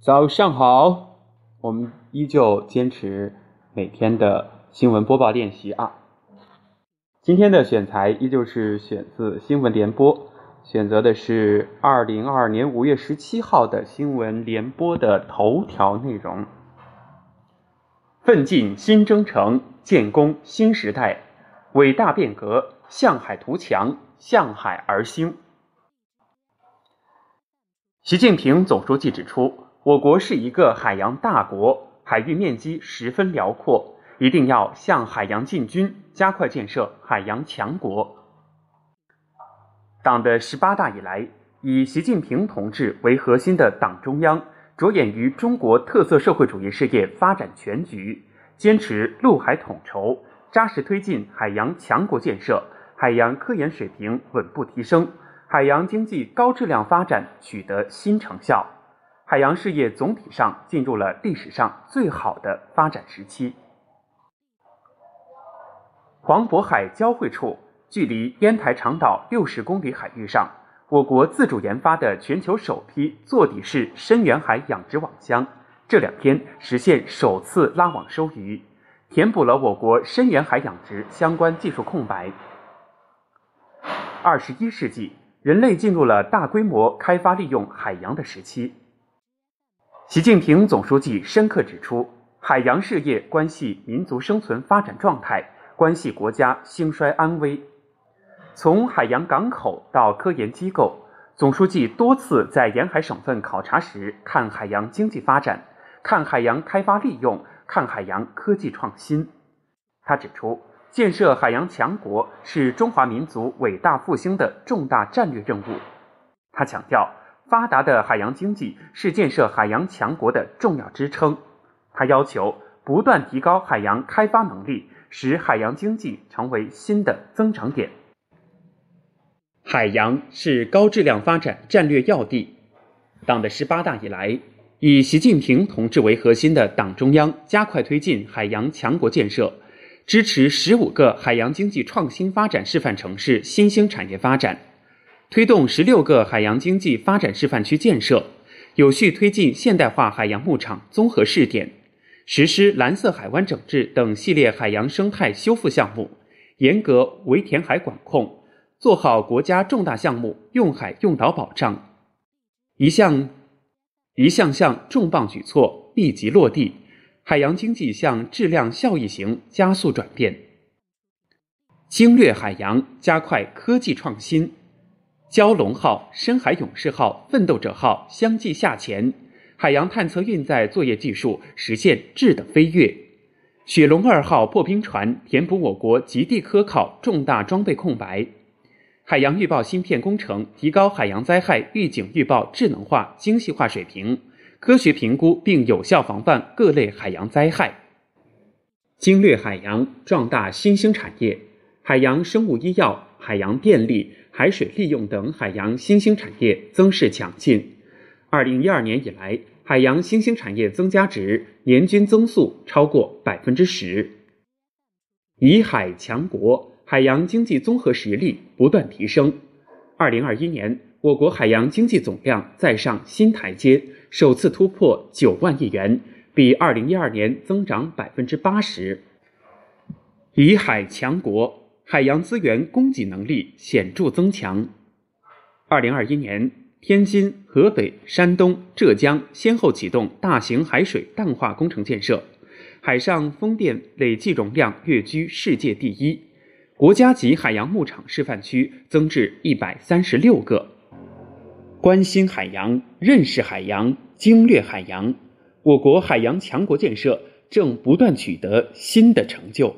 早上好，我们依旧坚持每天的新闻播报练习啊。今天的选材依旧是选自新闻联播，选择的是二零二二年五月十七号的新闻联播的头条内容：奋进新征程，建功新时代，伟大变革，向海图强，向海而兴。习近平总书记指出。我国是一个海洋大国，海域面积十分辽阔，一定要向海洋进军，加快建设海洋强国。党的十八大以来，以习近平同志为核心的党中央，着眼于中国特色社会主义事业发展全局，坚持陆海统筹，扎实推进海洋强国建设，海洋科研水平稳步提升，海洋经济高质量发展取得新成效。海洋事业总体上进入了历史上最好的发展时期。黄渤海交汇处，距离烟台长岛六十公里海域上，我国自主研发的全球首批座底式深远海养殖网箱，这两天实现首次拉网收鱼，填补了我国深远海养殖相关技术空白。二十一世纪，人类进入了大规模开发利用海洋的时期。习近平总书记深刻指出，海洋事业关系民族生存发展状态，关系国家兴衰安危。从海洋港口到科研机构，总书记多次在沿海省份考察时看海洋经济发展，看海洋开发利用，看海洋科技创新。他指出，建设海洋强国是中华民族伟大复兴的重大战略任务。他强调。发达的海洋经济是建设海洋强国的重要支撑。他要求不断提高海洋开发能力，使海洋经济成为新的增长点。海洋是高质量发展战略要地。党的十八大以来，以习近平同志为核心的党中央加快推进海洋强国建设，支持十五个海洋经济创新发展示范城市新兴产业发展。推动十六个海洋经济发展示范区建设，有序推进现代化海洋牧场综合试点，实施蓝色海湾整治等系列海洋生态修复项目，严格围填海管控，做好国家重大项目用海用岛保障，一项一项项重磅举措立即落地，海洋经济向质量效益型加速转变，精略海洋，加快科技创新。蛟龙号、深海勇士号、奋斗者号相继下潜，海洋探测运载作业技术实现质的飞跃。雪龙二号破冰船填补我国极地科考重大装备空白。海洋预报芯片工程提高海洋灾害预警预报智能化精细化水平，科学评估并有效防范各类海洋灾害。精略海洋，壮大新兴产业，海洋生物医药、海洋电力。海水利用等海洋新兴产业增势强劲。二零一二年以来，海洋新兴产业增加值年均增速超过百分之十。以海强国，海洋经济综合实力不断提升。二零二一年，我国海洋经济总量再上新台阶，首次突破九万亿元，比二零一二年增长百分之八十。以海强国。海洋资源供给能力显著增强。二零二一年，天津、河北、山东、浙江先后启动大型海水淡化工程建设，海上风电累计容量跃居世界第一。国家级海洋牧场示范区增至一百三十六个。关心海洋，认识海洋，精略海洋，我国海洋强国建设正不断取得新的成就。